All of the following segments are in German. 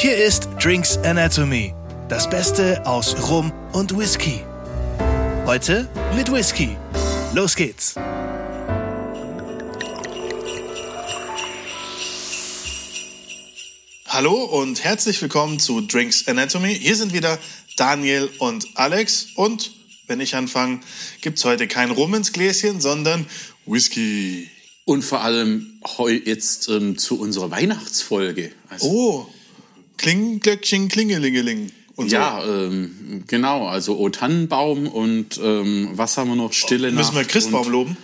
Hier ist Drinks Anatomy, das Beste aus Rum und Whisky. Heute mit Whisky. Los geht's. Hallo und herzlich willkommen zu Drinks Anatomy. Hier sind wieder Daniel und Alex und wenn ich anfange, gibt's heute kein Rum ins Gläschen, sondern Whisky. Und vor allem heu jetzt ähm, zu unserer Weihnachtsfolge. Also, Oh, Klingenglöckchen, Klingelingeling. Und ja, ähm, genau. Also O Tannenbaum und ähm, was haben wir noch? Stille so. Müssen wir Nacht Christbaum und, loben?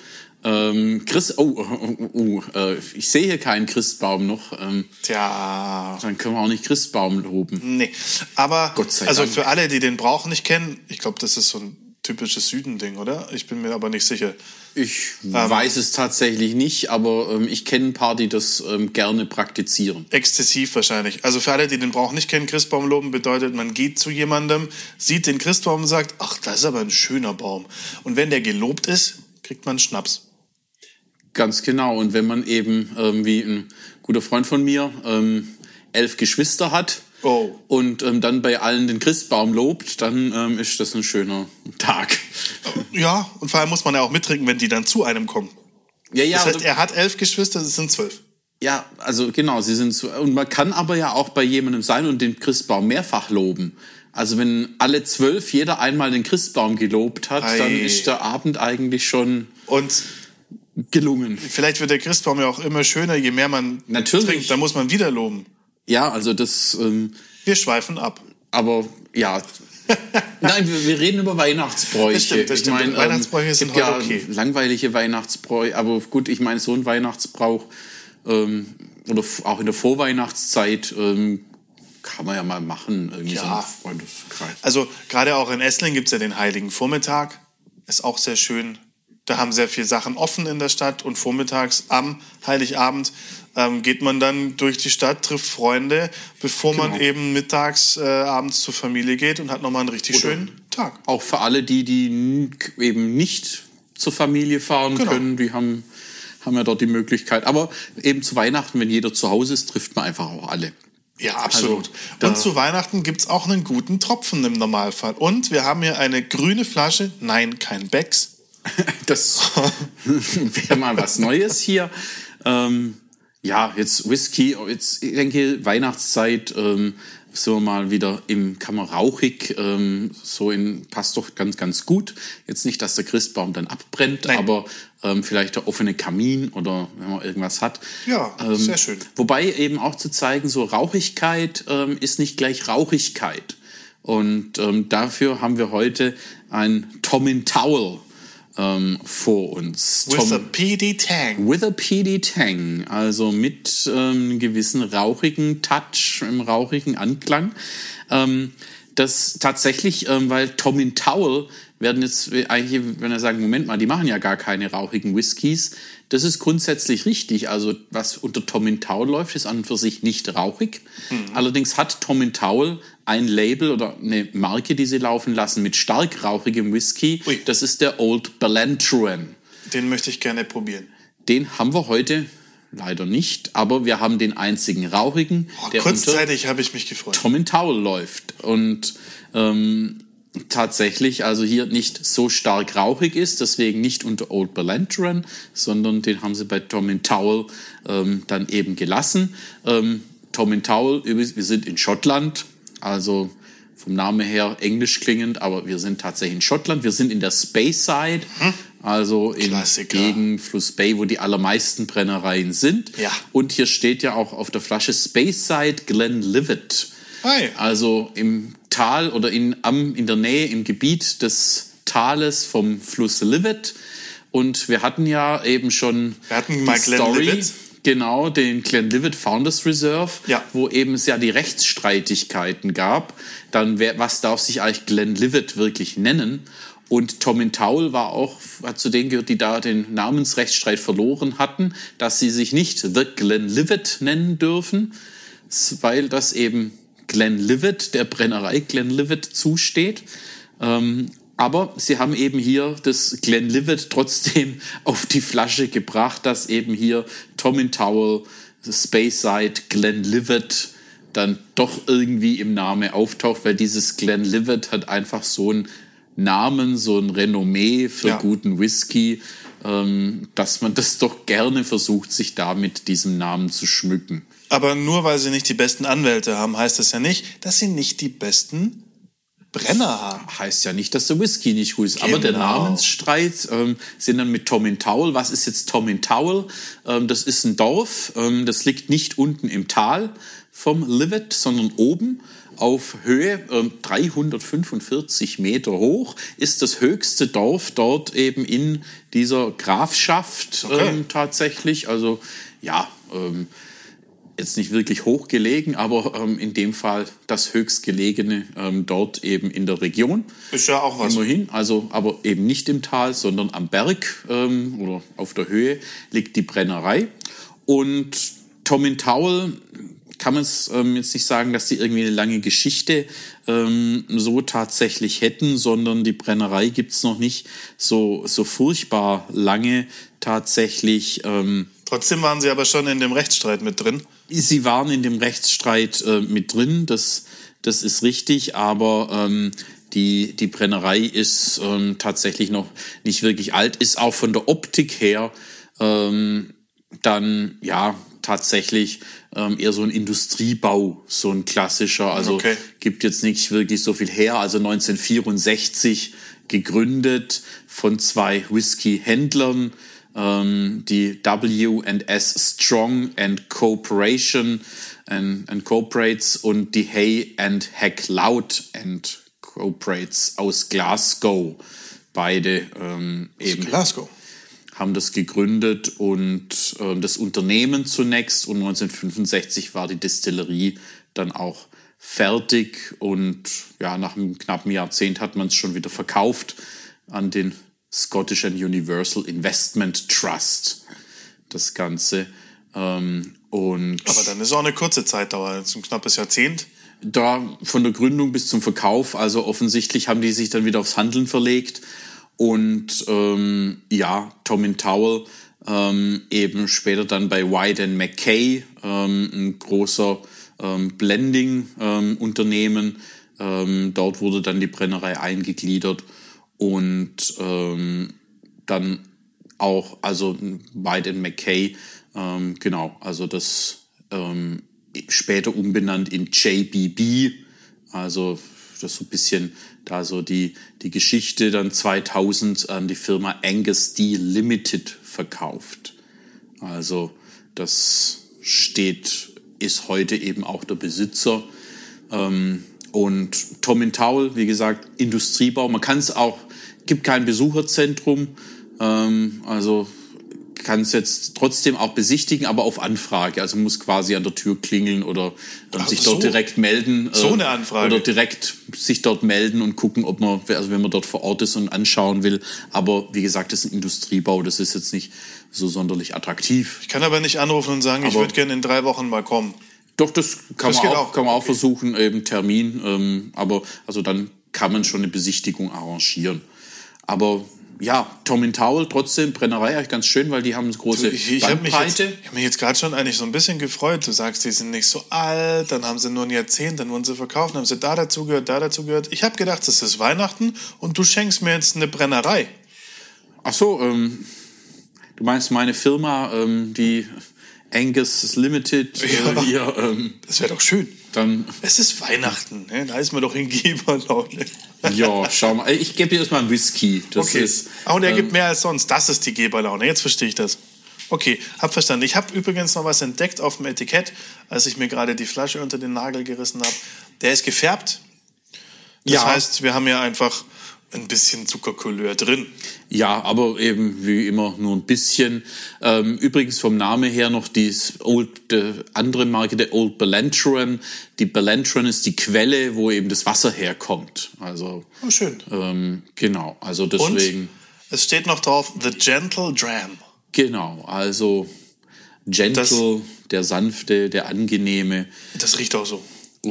Ähm, Christ, oh, oh, oh, oh äh, ich sehe hier keinen Christbaum noch. Ähm, Tja, dann können wir auch nicht Christbaum loben. nee. Aber, Gott sei also Dank. für alle, die den Brauch nicht kennen, ich glaube, das ist so ein typisches Südending, oder? Ich bin mir aber nicht sicher. Ich weiß es tatsächlich nicht, aber ähm, ich kenne ein paar, die das ähm, gerne praktizieren. Exzessiv wahrscheinlich. Also für alle, die den Brauch nicht kennen, Christbaum loben bedeutet, man geht zu jemandem, sieht den Christbaum und sagt, ach, das ist aber ein schöner Baum. Und wenn der gelobt ist, kriegt man Schnaps. Ganz genau. Und wenn man eben, ähm, wie ein guter Freund von mir, ähm, elf Geschwister hat Oh. und ähm, dann bei allen den Christbaum lobt, dann ähm, ist das ein schöner Tag. Ja, und vor allem muss man ja auch mittrinken, wenn die dann zu einem kommen. Ja, ja, Das heißt, er hat elf Geschwister, es sind zwölf. ja, also genau, sie sind so. Und man kann aber ja auch bei jemandem sein und den Christbaum mehrfach loben. Also wenn alle zwölf jeder einmal den Christbaum gelobt hat, Ei. dann ist der Abend eigentlich schon Und gelungen. vielleicht wird der Christbaum ja auch immer schöner, je mehr man Natürlich. trinkt. Da muss man wieder loben. Ja, also das. Ähm, Wir schweifen ab. Aber ja. Nein, wir, wir reden über Weihnachtsbräuche. Das stimmt, das ich stimmt. meine, Weihnachtsbräuche ähm, sind gibt heute ja okay. langweilige Weihnachtsbräuche, aber gut, ich meine, so ein Weihnachtsbrauch ähm, oder auch in der Vorweihnachtszeit ähm, kann man ja mal machen, irgendwie so Ja. ein Freundeskreis. Also gerade auch in Esslingen gibt's ja den Heiligen Vormittag. Ist auch sehr schön. Da haben sehr viele Sachen offen in der Stadt und vormittags am Heiligabend ähm, geht man dann durch die Stadt, trifft Freunde, bevor man Genau. eben mittags, äh, abends zur Familie geht und hat nochmal einen richtig schönen Tag. Auch für alle die, die eben nicht zur Familie fahren Genau. können, die haben, haben ja dort die Möglichkeit. Aber eben zu Weihnachten, wenn jeder zu Hause ist, trifft man einfach auch alle. Ja, absolut. Also, und zu Weihnachten gibt's auch einen guten Tropfen im Normalfall. Und wir haben hier eine grüne Flasche, nein, kein Becks. Das wäre mal was Neues hier. Ähm, ja, jetzt Whisky, jetzt, ich denke, Weihnachtszeit, ähm, so mal wieder im, kann man rauchig, ähm, so in, passt doch ganz, ganz gut. Jetzt nicht, dass der Christbaum dann abbrennt, Nein. aber ähm, vielleicht der offene Kamin oder wenn man irgendwas hat. Ja, Ähm, sehr schön. Wobei eben auch zu zeigen, so Rauchigkeit ähm, ist nicht gleich Rauchigkeit. Und ähm, dafür haben wir heute ein Tomin Towel ähm, vor uns. With a PD Tang. With a PD Tang, also mit ähm, einem gewissen rauchigen Touch, im rauchigen Anklang. Ähm, das tatsächlich, ähm, weil Tomin Towel werden jetzt eigentlich, wenn wir sagen, Moment mal, die machen ja gar keine rauchigen Whiskys. Das ist grundsätzlich richtig. Also was unter Tomin Towel läuft, ist an und für sich nicht rauchig. Allerdings hat Tomin Towel ein Label oder eine Marke, die sie laufen lassen mit stark rauchigem Whisky. Ui. Das ist der Old Ballantrae. Den möchte ich gerne probieren. Den haben wir heute leider nicht, aber wir haben den einzigen rauchigen, Oh, der kurzzeitig habe ich mich gefreut. Tom Towel läuft und ähm, tatsächlich also hier nicht so stark rauchig ist, deswegen nicht unter Old Ballantrae, sondern den haben sie bei Tom in Towel ähm, dann eben gelassen. Ähm, Tom in Towel, übrigens, wir sind in Schottland, also vom Namen her englisch klingend, aber wir sind tatsächlich in Schottland. Wir sind in der Speyside, also in Klassiker. gegen Fluss Bay, wo die allermeisten Brennereien sind. Ja. Und hier steht ja auch auf der Flasche Speyside Glenlivet. Hi. Also im Tal oder in, am, in der Nähe, im Gebiet des Tales vom Fluss Livet. Und wir hatten ja eben schon Wir hatten die mal Glenlivet. Genau, den Glenlivet Founders Reserve, Ja. wo eben es ja die Rechtsstreitigkeiten gab. Dann, wer, was darf sich eigentlich Glenlivet wirklich nennen? Und Tom Towel war auch, hat zu denen gehört, die da den Namensrechtsstreit verloren hatten, dass sie sich nicht The Glenlivet nennen dürfen, weil das eben Glenlivet, der Brennerei Glenlivet zusteht. Ähm, aber sie haben eben hier das Glenlivet trotzdem auf die Flasche gebracht, dass eben hier Tom Towel, Speyside, Glenlivet dann doch irgendwie im Namen auftaucht, weil dieses Glenlivet hat einfach so einen Namen, so ein Renommee für Ja. guten Whisky, ähm, dass man das doch gerne versucht, sich damit diesem Namen zu schmücken. Aber nur weil sie nicht die besten Anwälte haben, heißt das ja nicht, dass sie nicht die besten Brenner haben. Heißt ja nicht, dass der Whisky nicht gut ist. Aber der Genau. Namensstreit ähm, sind dann mit Tom in Towel. Was ist jetzt Tom in Towel? Ähm, das ist ein Dorf, ähm, das liegt nicht unten im Tal vom Livet, sondern oben auf Höhe ähm, 345 Meter hoch, ist das höchste Dorf dort eben in dieser Grafschaft Okay. ähm, tatsächlich. Also ja, ähm, jetzt nicht wirklich hochgelegen, aber ähm, in dem Fall das höchstgelegene ähm, dort eben in der Region. Ist ja auch was. Immerhin, also aber eben nicht im Tal, sondern am Berg ähm, oder auf der Höhe liegt die Brennerei. Und Tom in Towel kann man es ähm, jetzt nicht sagen, dass die irgendwie eine lange Geschichte ähm, so tatsächlich hätten, sondern die Brennerei gibt's noch nicht so, so furchtbar lange tatsächlich. Ähm, Trotzdem waren sie aber schon in dem Rechtsstreit mit drin. Sie waren in dem Rechtsstreit äh, mit drin, das, das ist richtig, aber ähm, die, die Brennerei ist ähm, tatsächlich noch nicht wirklich alt, ist auch von der Optik her ähm, dann ja tatsächlich ähm, eher so ein Industriebau, so ein klassischer, also Okay. gibt jetzt nicht wirklich so viel her, also 1964 gegründet von zwei Whisky-Händlern, ähm, die W&S Strong and Corporation and, and Corporates und die Hay and Heck Loud and Corporates aus Glasgow. Beide ähm, eben Glasgow. haben das gegründet und äh, das Unternehmen zunächst und 1965 war die Distillerie dann auch fertig und ja, nach einem knappen Jahrzehnt hat man es schon wieder verkauft an den Scottish and Universal Investment Trust, das Ganze. Ähm, und Aber dann ist auch eine kurze Zeitdauer, jetzt ein knappes Jahrzehnt. da von der Gründung bis zum Verkauf, also offensichtlich haben die sich dann wieder aufs Handeln verlegt. Und ähm, ja, Tom in Towel ähm, eben später dann bei White and McKay, ähm, ein großer ähm, Blending-Unternehmen. Ähm, dort wurde dann die Brennerei eingegliedert und ähm, dann auch, also White and McKay, ähm, genau, also das ähm, später umbenannt in JBB, also das so ein bisschen da so die, die Geschichte dann 2000 an die Firma Angus D Limited verkauft. Also das steht, ist heute eben auch der Besitzer. Ähm, und Tom in Towel, wie gesagt, Industriebau. Man kann es auch, gibt kein Besucherzentrum, ähm, also kann es jetzt trotzdem auch besichtigen, aber auf Anfrage. Also muss quasi an der Tür klingeln oder ähm, Ach sich so. dort direkt melden. äh, So eine Anfrage. Oder direkt sich dort melden und gucken, ob man, also wenn man dort vor Ort ist und anschauen will. Aber wie gesagt, das ist ein Industriebau, das ist jetzt nicht so sonderlich attraktiv. Ich kann aber nicht anrufen und sagen, ich Aber- würde gerne in drei Wochen mal kommen. Doch, das kann Das man auch, auch. kann man auch Okay. versuchen, eben Termin. Ähm, aber also dann kann man schon eine Besichtigung arrangieren. Aber ja, Tom in Towel, trotzdem Brennerei eigentlich ganz schön, weil die haben eine große Ich, ich habe mich jetzt, Bandbreite. ich hab mich jetzt gerade schon eigentlich so ein bisschen gefreut. Du sagst, die sind nicht so alt, dann haben sie nur ein Jahrzehnt, dann wurden sie verkauft, dann haben sie da dazu gehört, da dazu gehört. Ich habe gedacht, es ist Weihnachten und du schenkst mir jetzt eine Brennerei. Ach so, ähm, du meinst meine Firma, ähm, die Angus Limited, Ja. äh, hier, ähm, Das wäre doch schön. dann, Es ist Weihnachten, ne? da ist man doch in Geberlaune. Ja, schau mal. Ich gebe dir erstmal einen Whisky. Das Okay. ist, Ah, und er ähm, gibt mehr als sonst. Das ist die Geberlaune. Jetzt verstehe ich das. Okay, hab verstanden. Ich habe übrigens noch was entdeckt auf dem Etikett, als ich mir gerade die Flasche unter den Nagel gerissen habe. Der ist gefärbt. Das Ja. heißt, wir haben ja einfach ein bisschen Zuckercouleur drin. Ja, aber eben wie immer nur ein bisschen. Ähm, übrigens vom Namen her noch die Old, äh, andere Marke, der Old Belantruan. Die Belantruan ist die Quelle, wo eben das Wasser herkommt. Also Oh, schön. ähm, genau, also Und deswegen es steht noch drauf, The Gentle Dram. genau, also gentle, der sanfte, der angenehme. Das riecht auch so.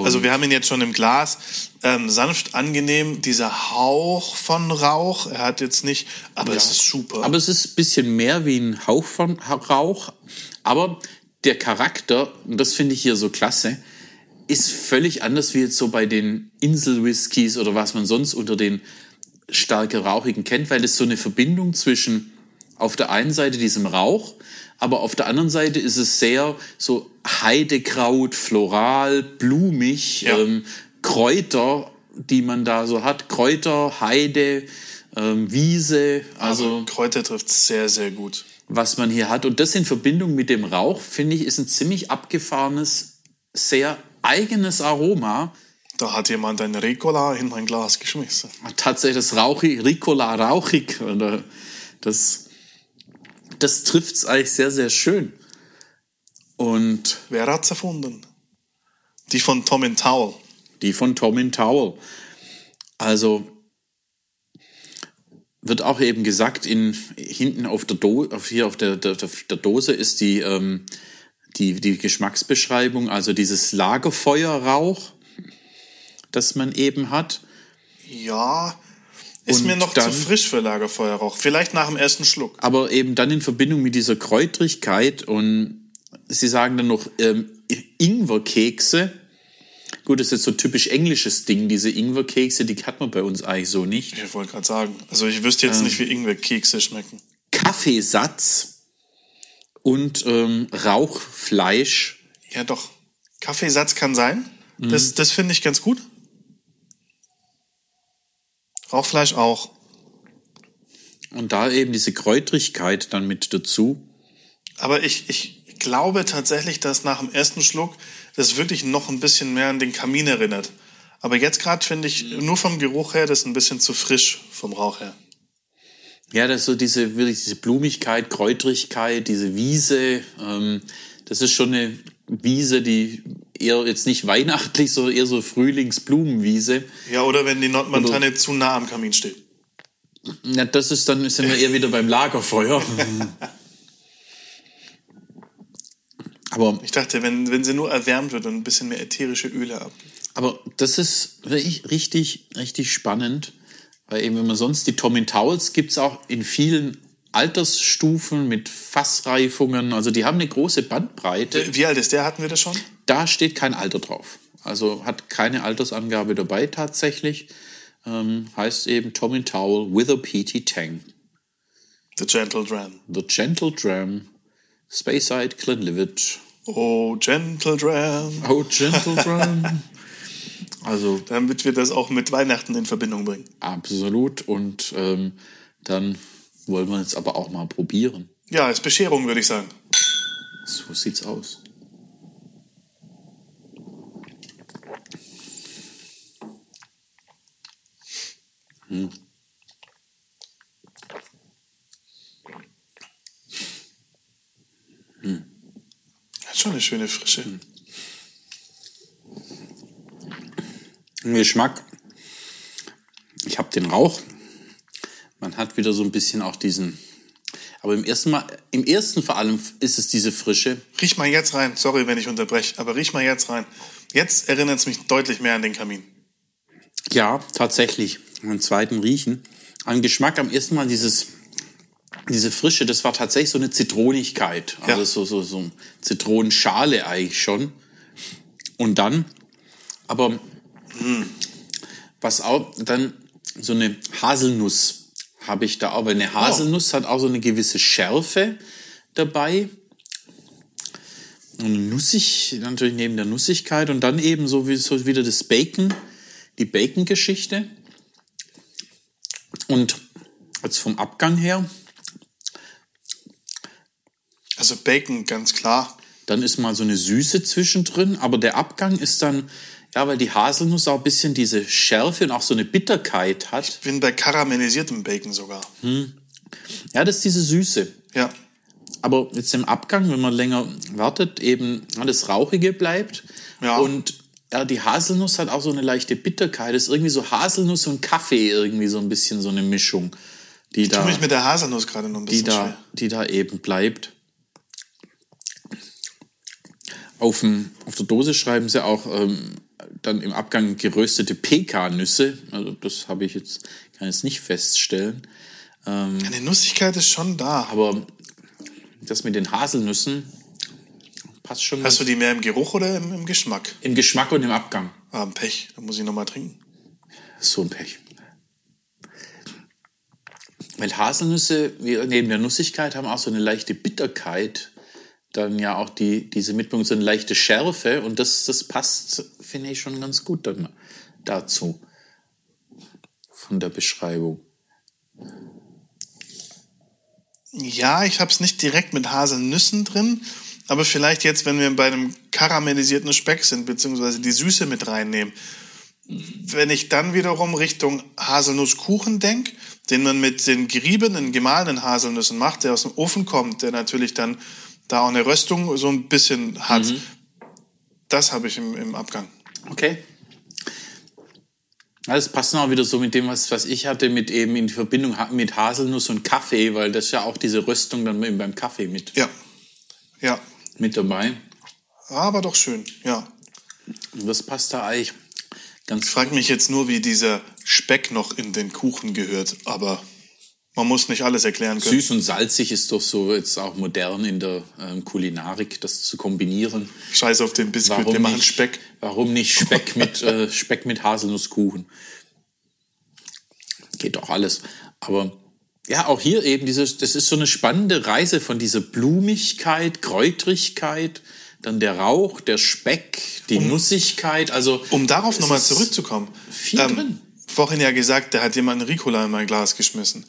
Also wir haben ihn jetzt schon im Glas. Ähm, sanft, angenehm, dieser Hauch von Rauch. Er hat jetzt nicht, aber es ist super. Aber es ist ein bisschen mehr wie ein Hauch von Rauch. Aber der Charakter, und das finde ich hier so klasse, ist völlig anders wie jetzt so bei den Insel-Whiskys oder was man sonst unter den stärker rauchigen kennt, weil es so eine Verbindung zwischen auf der einen Seite diesem Rauch, aber auf der anderen Seite ist es sehr so Heidekraut, floral, blumig, Ja. ähm, Kräuter, die man da so hat, Kräuter, Heide, ähm, Wiese, also Also Kräuter trifft sehr, sehr gut. was man hier hat. Und das in Verbindung mit dem Rauch, finde ich, ist ein ziemlich abgefahrenes, sehr eigenes Aroma. Da hat jemand ein Ricola in mein Glas geschmissen. Tatsächlich das Rauchig, Ricola rauchig. Oder das, das trifft es eigentlich sehr, sehr schön. Und Wer hat's erfunden? Die von Tom and Towel. die von Tom Towel. Also wird auch eben gesagt, in, hinten auf der, Do, auf hier auf der, der, der Dose ist die, ähm, die, die Geschmacksbeschreibung, also dieses Lagerfeuerrauch, das man eben hat. Ja, ist Und mir noch dann- zu frisch für Lagerfeuerrauch. Vielleicht nach dem ersten Schluck. aber eben dann in Verbindung mit dieser Kräutrigkeit und sie sagen dann noch ähm, Ingwerkekse. Gut, das ist jetzt so typisch englisches Ding, diese Ingwerkekse, die hat man bei uns eigentlich so nicht. Ich wollte gerade sagen. Also ich wüsste jetzt Ähm. nicht, wie Ingwer-Kekse schmecken. Kaffeesatz und ähm, Rauchfleisch. Ja, doch. Kaffeesatz kann sein. Mhm. Das, das finde ich ganz gut. Rauchfleisch auch. Und da eben diese Kräutrigkeit dann mit dazu. Aber ich, ich glaube tatsächlich, dass nach dem ersten Schluck das wirklich noch ein bisschen mehr an den Kamin erinnert. Aber jetzt gerade finde ich, nur vom Geruch her, das ein bisschen zu frisch vom Rauch her. Ja, das ist so diese, wirklich diese Blumigkeit, Kräutrigkeit, diese Wiese. Ähm, das ist schon eine Wiese, die eher jetzt nicht weihnachtlich, sondern eher so Frühlingsblumenwiese. Ja, oder wenn die Nordmontane zu nah am Kamin steht. Ja, das ist dann, sind wir eher wieder beim Lagerfeuer. Aber Ich dachte, wenn, wenn sie nur erwärmt wird und ein bisschen mehr ätherische Öle ab. Aber das ist wirklich richtig, richtig spannend, weil eben, wenn man sonst die Tom Towels gibt's auch in vielen Altersstufen mit Fassreifungen. Also die haben eine große Bandbreite. Wie alt ist der? Hatten wir das schon? Da steht kein Alter drauf. Also hat keine Altersangabe dabei tatsächlich. Ähm, heißt eben Tom Towel with a PT Tang. The Gentle Dram. The Gentle Dram. Speyside Glenlivet. Oh, Gentle Dram. Oh, Gentle Dram. Also Damit wir das auch mit Weihnachten in Verbindung bringen. Absolut. Und ähm, dann wollen wir jetzt aber auch mal probieren. Ja, ist Bescherung, würde ich sagen. So sieht's aus. Hat schon eine schöne Frische. Im Geschmack. Ich habe den Rauch. Man hat wieder so ein bisschen auch diesen. Aber im ersten Mal, im ersten vor allem ist es diese Frische. Riech mal jetzt rein. Sorry, wenn ich unterbreche, aber riech mal jetzt rein. Jetzt erinnert es mich deutlich mehr an den Kamin. Ja, tatsächlich. Am zweiten Riechen. Am Geschmack am ersten Mal dieses, diese Frische, das war tatsächlich so eine Zitronigkeit. Also Ja. so, so, so Zitronenschale eigentlich schon. Und dann, aber was auch, dann so eine Haselnuss habe ich da weil eine Haselnuss hat auch so eine gewisse Schärfe dabei. Und nussig, natürlich neben der Nussigkeit und dann eben so, wie, so wieder das Bacon, die Bacon-Geschichte. Und jetzt vom Abgang her, Also Bacon, ganz klar. dann ist mal so eine Süße zwischendrin, aber der Abgang ist dann, ja, weil die Haselnuss auch ein bisschen diese Schärfe und auch so eine Bitterkeit hat. Bin bei karamellisiertem Bacon sogar. Ja, das ist diese Süße. Ja. Aber jetzt im Abgang, wenn man länger wartet, eben ja, das Rauchige bleibt. Ja. Und ja, die Haselnuss hat auch so eine leichte Bitterkeit. Das ist irgendwie so Haselnuss und Kaffee, irgendwie so ein bisschen so eine Mischung, die Tu da, mich mit der Haselnuss gerade noch ein die bisschen da, schwer. die da eben bleibt. Auf, dem, auf der Dose schreiben sie auch ähm, dann im Abgang geröstete Pekannüsse. Also das habe ich jetzt, kann jetzt nicht feststellen. Eine Nussigkeit ist schon da. Aber das mit den Haselnüssen, passt schon. Hast du die mehr im Geruch oder im, im Geschmack? Im Geschmack und im Abgang. Ah, Pech, da muss ich nochmal trinken. So ein Pech. Weil Haselnüsse, neben der Nussigkeit haben auch so eine leichte Bitterkeit. Dann ja auch die, diese Mitbringung, so eine leichte Schärfe. Und das, das passt, finde ich, schon ganz gut dann dazu. Von der Beschreibung. Ja, ich habe es nicht direkt mit Haselnüssen drin, aber vielleicht jetzt, wenn wir bei einem karamellisierten Speck sind, beziehungsweise die Süße mit reinnehmen, wenn ich dann wiederum Richtung Haselnusskuchen denke, den man mit den geriebenen, gemahlenen Haselnüssen macht, der aus dem Ofen kommt, der natürlich dann da auch eine Röstung so ein bisschen hat, das habe ich im, im Abgang. Okay. Das passt auch wieder so mit dem, was, was ich hatte, mit eben in Verbindung mit Haselnuss und Kaffee, weil das ist ja auch diese Röstung dann eben beim Kaffee mit, Ja, ja, mit dabei. aber doch schön, ja. Das passt da eigentlich ganz Ich frage mich jetzt nur, wie dieser Speck noch in den Kuchen gehört, aber man muss nicht alles erklären können. Süß und salzig ist doch so jetzt auch modern in der ähm, Kulinarik, das zu kombinieren. Scheiß auf den Biskuit, Warum wir machen nicht Speck. Warum nicht Speck mit äh, Speck mit Haselnusskuchen? Geht doch alles. Aber ja, auch hier eben dieses, das ist so eine spannende Reise von dieser Blumigkeit, Kräutrigkeit, dann der Rauch, der Speck, die Nussigkeit. Also Um darauf nochmal zurückzukommen. viel drin. Vorhin ja gesagt, da hat jemand einen Ricola in mein Glas geschmissen.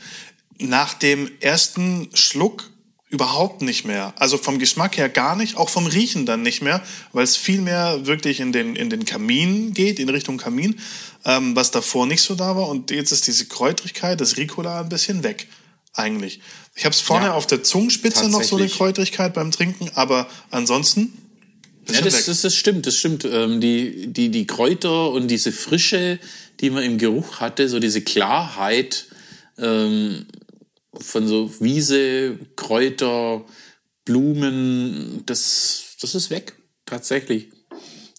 Nach dem ersten Schluck überhaupt nicht mehr. Also vom Geschmack her gar nicht, auch vom Riechen dann nicht mehr, weil es viel mehr wirklich in den, in den Kamin geht, in Richtung Kamin, ähm, was davor nicht so da war. Und jetzt ist diese Kräutrigkeit, das Ricola ein bisschen weg, eigentlich. Ich habe es vorne Ja, auf der Zungenspitze noch so eine. Kräutrigkeit beim Trinken, aber ansonsten Ja, das, das, das stimmt, das stimmt. Ähm, die, die, die Kräuter und diese Frische, die man im Geruch hatte, so diese Klarheit ähm, von so Wiese, Kräuter, Blumen, das, das ist weg, tatsächlich.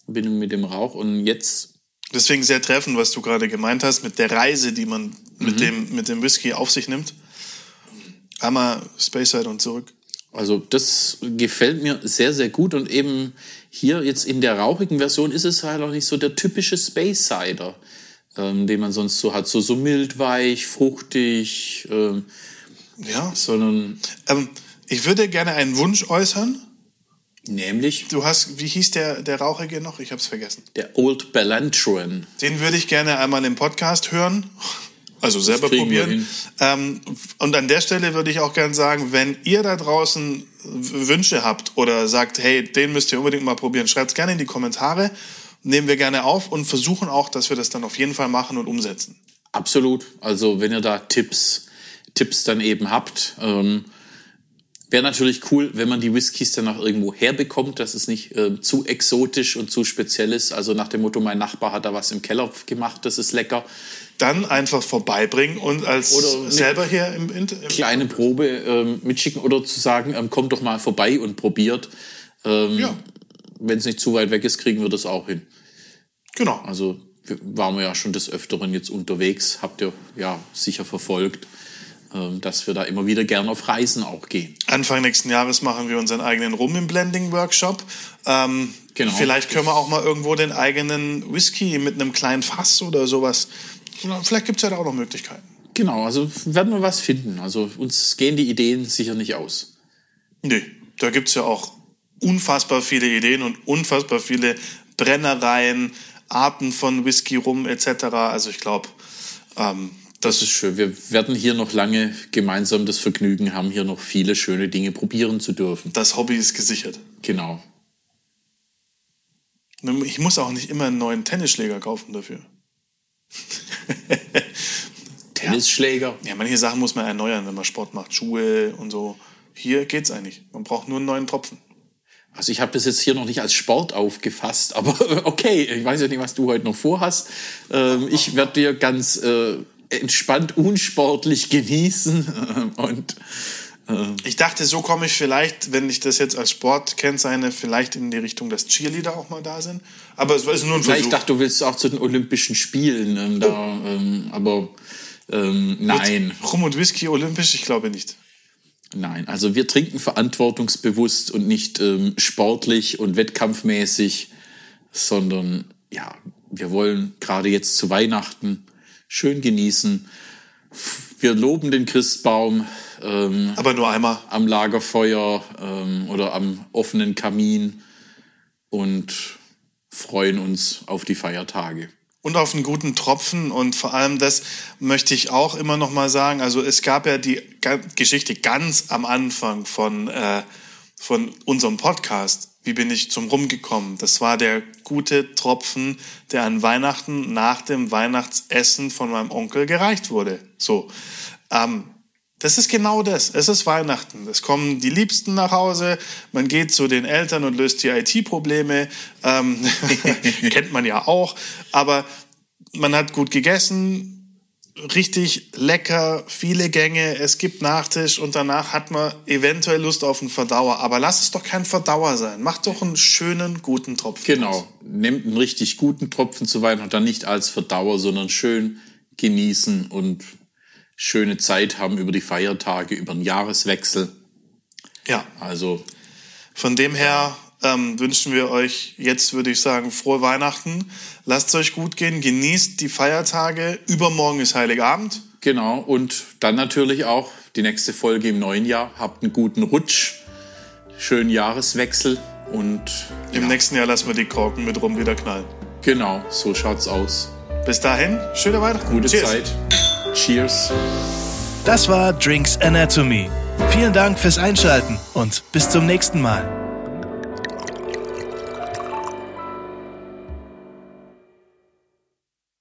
Bin mit dem Rauch und jetzt, Deswegen sehr treffend, was du gerade gemeint hast, mit der Reise, die man mit, dem, mit dem Whisky auf sich nimmt. Einmal Speyside und zurück. also das gefällt mir sehr, sehr gut und eben hier jetzt in der rauchigen Version ist es halt auch nicht so der typische Space Cider, ähm, den man sonst so hat, so, so mild, weich, fruchtig, ähm, Ja. sondern Ähm, ich würde gerne einen Wunsch äußern. nämlich Du hast, wie hieß der, der Rauchige noch? Ich habe es vergessen. der Old Belantruan. Den würde ich gerne einmal im Podcast hören. Also selber probieren. Ähm, und an der Stelle würde ich auch gerne sagen, wenn ihr da draußen Wünsche habt oder sagt, hey, den müsst ihr unbedingt mal probieren, schreibt gerne in die Kommentare. Nehmen wir gerne auf und versuchen auch, dass wir das dann auf jeden Fall machen und umsetzen. Absolut. Also wenn ihr da Tipps, Tipps dann eben habt, ähm, wäre natürlich cool, wenn man die Whiskys dann auch irgendwo herbekommt, dass es nicht äh, zu exotisch und zu speziell ist. Also nach dem Motto, mein Nachbar hat da was im Keller gemacht, das ist lecker. Dann einfach vorbeibringen und als Oder selber hier im, im, Kleine Probe ähm, mitschicken oder zu sagen, ähm, kommt doch mal vorbei und probiert. Ähm, Ja, Wenn es nicht zu weit weg ist, kriegen wir das auch hin. genau. Also waren wir ja schon des Öfteren jetzt unterwegs, habt ihr ja sicher verfolgt, dass wir da immer wieder gern auf Reisen auch gehen. Anfang nächsten Jahres machen wir unseren eigenen Rum im Blending Workshop. Ähm, Genau. Vielleicht können wir auch mal irgendwo den eigenen Whisky mit einem kleinen Fass oder sowas. Vielleicht gibt es ja da auch noch Möglichkeiten. Genau, also werden wir was finden. Also uns gehen die Ideen sicher nicht aus. Nee, da gibt es ja auch unfassbar viele Ideen und unfassbar viele Brennereien, Arten von Whisky, Rum etc. Also ich glaube, ähm, das ist schön. Wir werden hier noch lange gemeinsam das Vergnügen haben, hier noch viele schöne Dinge probieren zu dürfen. das Hobby ist gesichert. Genau. Ich muss auch nicht immer einen neuen Tennisschläger kaufen dafür. Tennisschläger. Ja, manche Sachen muss man erneuern, wenn man Sport macht. Schuhe und so. Hier geht's eigentlich. Man braucht nur einen neuen Tropfen. Also ich habe das jetzt hier noch nicht als Sport aufgefasst, aber okay, ich weiß ja nicht, was du heute noch vorhast. Ähm, ich werde dir ganz äh, entspannt unsportlich genießen und Ich dachte, so komme ich vielleicht, wenn ich das jetzt als Sport kennzeichne, vielleicht in die Richtung, dass Cheerleader auch mal da sind. Aber es ist nur ein Versuch. ich dachte, du willst auch zu den Olympischen Spielen, ähm, da, ähm, aber ähm, nein. Rum und Whisky olympisch? Ich glaube nicht. Nein, also wir trinken verantwortungsbewusst und nicht ähm, sportlich und wettkampfmäßig, sondern ja, wir wollen gerade jetzt zu Weihnachten schön genießen. Wir loben den Christbaum. Ähm, Aber nur einmal. Am Lagerfeuer ähm, oder am offenen Kamin und freuen uns auf die Feiertage. Und auf einen guten Tropfen und vor allem das möchte ich auch immer noch mal sagen. Also es gab ja die Geschichte ganz am Anfang von, äh, von unserem Podcast. Wie bin ich zum Rum gekommen? Das war der gute Tropfen, der an Weihnachten nach dem Weihnachtsessen von meinem Onkel gereicht wurde. So. Ähm, das ist genau das. Es ist Weihnachten. Es kommen die Liebsten nach Hause. Man geht zu den Eltern und löst die IT-Probleme. Ähm, kennt man ja auch. Aber man hat gut gegessen. Richtig lecker, viele Gänge, es gibt Nachtisch und danach hat man eventuell Lust auf einen Verdauer. Aber lass es doch kein Verdauer sein. Mach doch einen schönen, guten Tropfen. Genau. Nehmt einen richtig guten Tropfen zu Weihnachten, dann nicht als Verdauer, sondern schön genießen und schöne Zeit haben über die Feiertage, über den Jahreswechsel. Ja. Also. Von dem her ähm, wünschen wir euch jetzt, würde ich sagen, frohe Weihnachten. Lasst es euch gut gehen, genießt die Feiertage. Übermorgen ist Heiligabend. Genau. Und dann natürlich auch die nächste Folge im neuen Jahr. Habt einen guten Rutsch, schönen Jahreswechsel und. Im ja. nächsten Jahr lassen wir die Korken mit rum wieder knallen. Genau, so schaut's aus. Bis dahin, schöne Weihnachten. Gute Cheers. Zeit. Cheers. Das war Drinks Anatomy. Vielen Dank fürs Einschalten und bis zum nächsten Mal.